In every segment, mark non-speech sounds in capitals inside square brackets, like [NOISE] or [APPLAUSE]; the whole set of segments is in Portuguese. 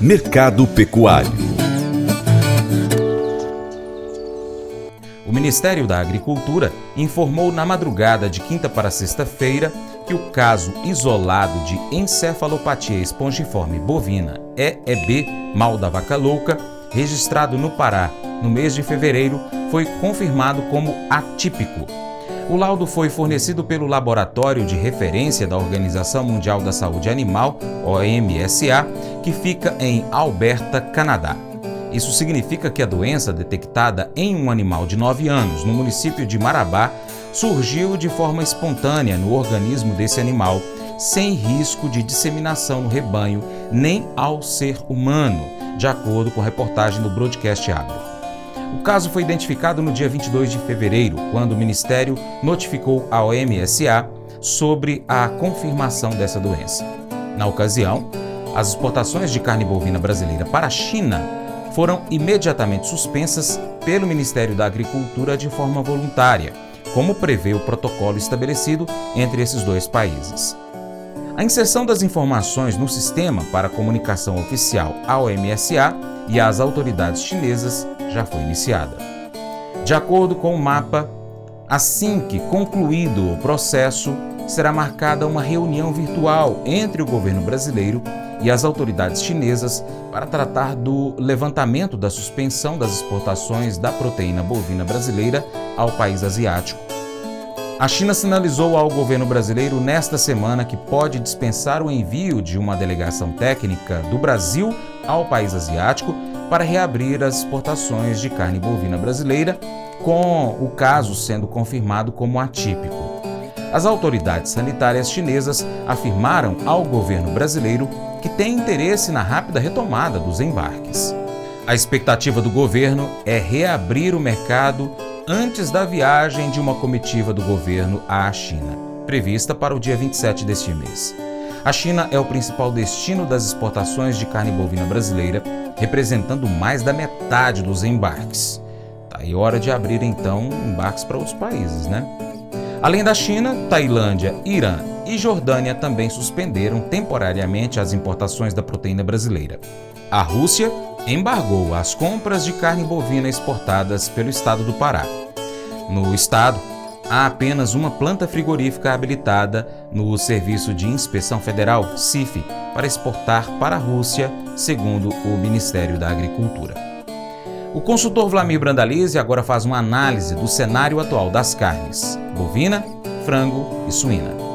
Mercado Pecuário O Ministério da Agricultura informou na madrugada de quinta para sexta-feira que o caso isolado de encefalopatia espongiforme bovina EEB, mal da vaca louca, registrado no Pará no mês de fevereiro, foi confirmado como atípico. O laudo foi fornecido pelo Laboratório de Referência da Organização Mundial da Saúde Animal, OMSA, que fica em Alberta, Canadá. Isso significa que a doença detectada em um animal de 9 anos no município de Marabá surgiu de forma espontânea no organismo desse animal, sem risco de disseminação no rebanho nem ao ser humano, de acordo com a reportagem do Broadcast Agro. O caso foi identificado no dia 22 de fevereiro, quando o Ministério notificou a OMSA sobre a confirmação dessa doença. Na ocasião, as exportações de carne bovina brasileira para a China foram imediatamente suspensas pelo Ministério da Agricultura de forma voluntária, como prevê o protocolo estabelecido entre esses dois países. A inserção das informações no sistema para comunicação oficial ao MSA e às autoridades chinesas já foi iniciada. De acordo com o mapa, assim que concluído o processo, será marcada uma reunião virtual entre o governo brasileiro e as autoridades chinesas para tratar do levantamento da suspensão das exportações da proteína bovina brasileira ao país asiático. A China sinalizou ao governo brasileiro nesta semana que pode dispensar o envio de uma delegação técnica do Brasil ao país asiático para reabrir as exportações de carne bovina brasileira, com o caso sendo confirmado como atípico. As autoridades sanitárias chinesas afirmaram ao governo brasileiro que tem interesse na rápida retomada dos embarques. A expectativa do governo é reabrir o mercado antes da viagem de uma comitiva do governo à China, prevista para o dia 27 deste mês. A China é o principal destino das exportações de carne bovina brasileira, representando mais da metade dos embarques. Tá aí hora de abrir então embarques para outros países, né? Além da China, Tailândia, Irã e Jordânia também suspenderam temporariamente as importações da proteína brasileira. A Rússia embargou as compras de carne bovina exportadas pelo estado do Pará. No estado, há apenas uma planta frigorífica habilitada no Serviço de Inspeção Federal, CIF, para exportar para a Rússia, segundo o Ministério da Agricultura. O consultor Vlamir Brandalize agora faz uma análise do cenário atual das carnes bovina, frango e suína.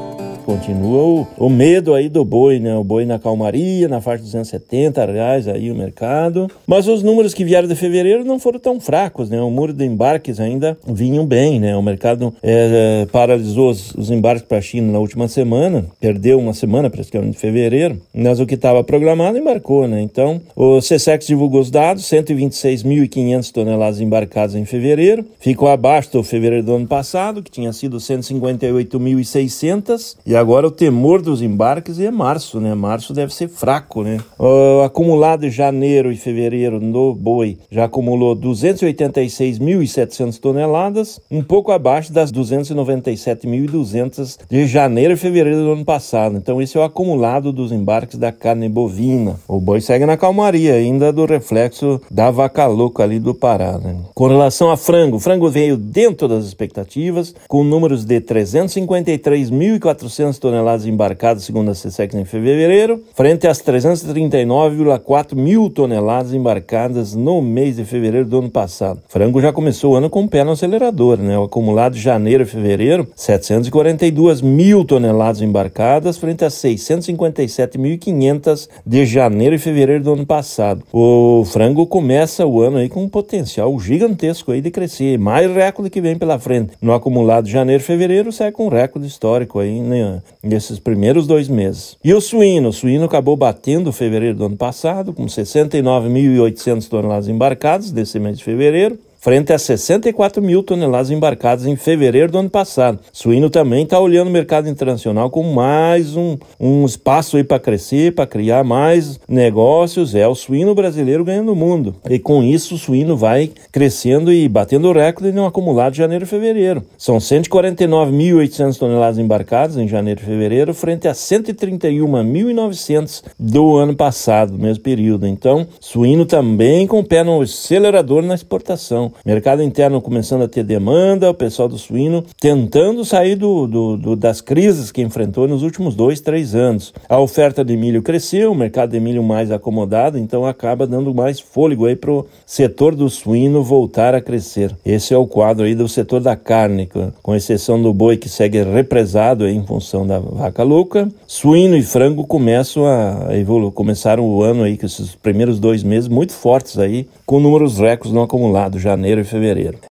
Continua o, medo aí do boi, né? O boi na calmaria, na faixa de 270 reais aí o mercado. Mas os números que vieram de fevereiro não foram tão fracos, né? O muro de embarques ainda vinham bem, né? O mercado é, é, paralisou os, os embarques para a China na última semana, perdeu uma semana praticamente de fevereiro, mas o que estava programado embarcou, né? Então, o CSEX divulgou os dados, 126.500 toneladas embarcadas em fevereiro, ficou abaixo do fevereiro do ano passado, que tinha sido 158.600, e agora o temor dos embarques é março, né? Março deve ser fraco, né? O acumulado de janeiro e fevereiro no boi já acumulou 286.700 toneladas, um pouco abaixo das 297.200 de janeiro e fevereiro do ano passado. Então esse é o acumulado dos embarques da carne bovina. O boi segue na calmaria ainda do reflexo da vaca louca ali do Pará, né? Com relação a frango, o frango veio dentro das expectativas, com números de 353.400 400 toneladas embarcadas, segundo a CSEX, em fevereiro, frente às 339,4 mil toneladas embarcadas no mês de fevereiro do ano passado. Frango já começou o ano com o pé no acelerador, né? O acumulado de janeiro e fevereiro, 742 mil toneladas embarcadas, frente às 657.500 de janeiro e fevereiro do ano passado. O frango começa o ano aí com um potencial gigantesco aí de crescer, mais recorde que vem pela frente. No acumulado de janeiro e fevereiro, sai com um recorde histórico aí, né? Nesses primeiros dois meses. E o suíno? O suíno acabou batendo fevereiro do ano passado, com 69.800 toneladas embarcadas desse mês de fevereiro, frente a 64 mil toneladas embarcadas em fevereiro do ano passado. Suíno também está olhando o mercado internacional com mais um, um espaço aí para crescer, para criar mais negócios. É o suíno brasileiro ganhando o mundo. E com isso o suíno vai crescendo e batendo o recorde no acumulado de janeiro e fevereiro. São 149.800 toneladas embarcadas em janeiro e fevereiro, frente a 131.900 do ano passado, mesmo período. Então, suíno também com o pé no acelerador na exportação. Mercado interno começando a ter demanda, o pessoal do suíno tentando sair do, do, do, das crises que enfrentou nos últimos dois, três anos. A oferta de milho cresceu, o mercado de milho mais acomodado, então acaba dando mais fôlego aí para o setor do suíno voltar a crescer. Esse é o quadro aí do setor da carne, com exceção do boi que segue represado em função da vaca louca. Suíno e frango começam a evoluir, começaram o ano aí com esses primeiros dois meses muito fortes aí, com números recordes no acumulado, janeiro e fevereiro.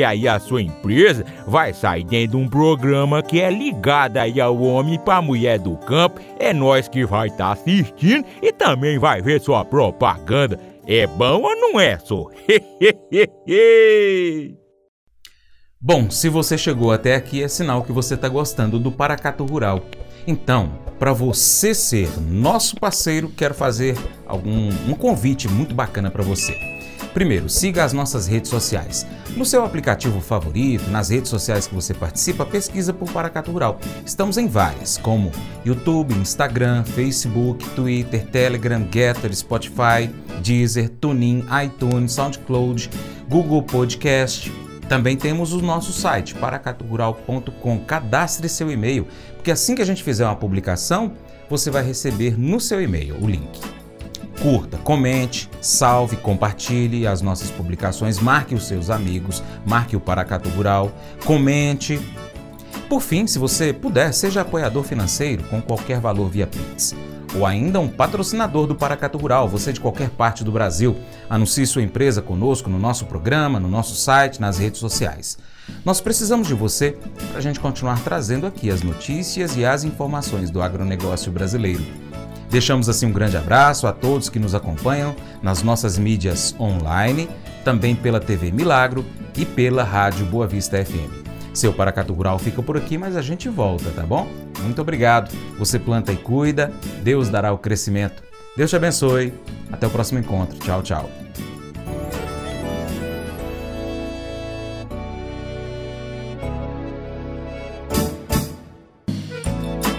aí a sua empresa vai sair dentro de um programa que é ligado aí ao homem para mulher do campo. É nós que vai estar tá assistindo e também vai ver sua propaganda. É bom ou não é, só? [LAUGHS] bom, se você chegou até aqui é sinal que você está gostando do Paracato Rural. Então, para você ser nosso parceiro, quero fazer algum um convite muito bacana para você. Primeiro, siga as nossas redes sociais. No seu aplicativo favorito, nas redes sociais que você participa, pesquisa por Paracato Rural. Estamos em várias, como YouTube, Instagram, Facebook, Twitter, Telegram, Getter, Spotify, Deezer, TuneIn, iTunes, SoundCloud, Google Podcast. Também temos o nosso site, paracaturural.com. Cadastre seu e-mail, porque assim que a gente fizer uma publicação, você vai receber no seu e-mail o link curta, comente, salve, compartilhe as nossas publicações, marque os seus amigos, marque o Paracato Rural, comente. Por fim, se você puder, seja apoiador financeiro com qualquer valor via Pix. Ou ainda um patrocinador do Paracato Rural, você de qualquer parte do Brasil. Anuncie sua empresa conosco no nosso programa, no nosso site, nas redes sociais. Nós precisamos de você para a gente continuar trazendo aqui as notícias e as informações do agronegócio brasileiro. Deixamos assim um grande abraço a todos que nos acompanham nas nossas mídias online, também pela TV Milagro e pela Rádio Boa Vista FM. Seu Paracatu Rural fica por aqui, mas a gente volta, tá bom? Muito obrigado. Você planta e cuida, Deus dará o crescimento. Deus te abençoe. Até o próximo encontro. Tchau, tchau.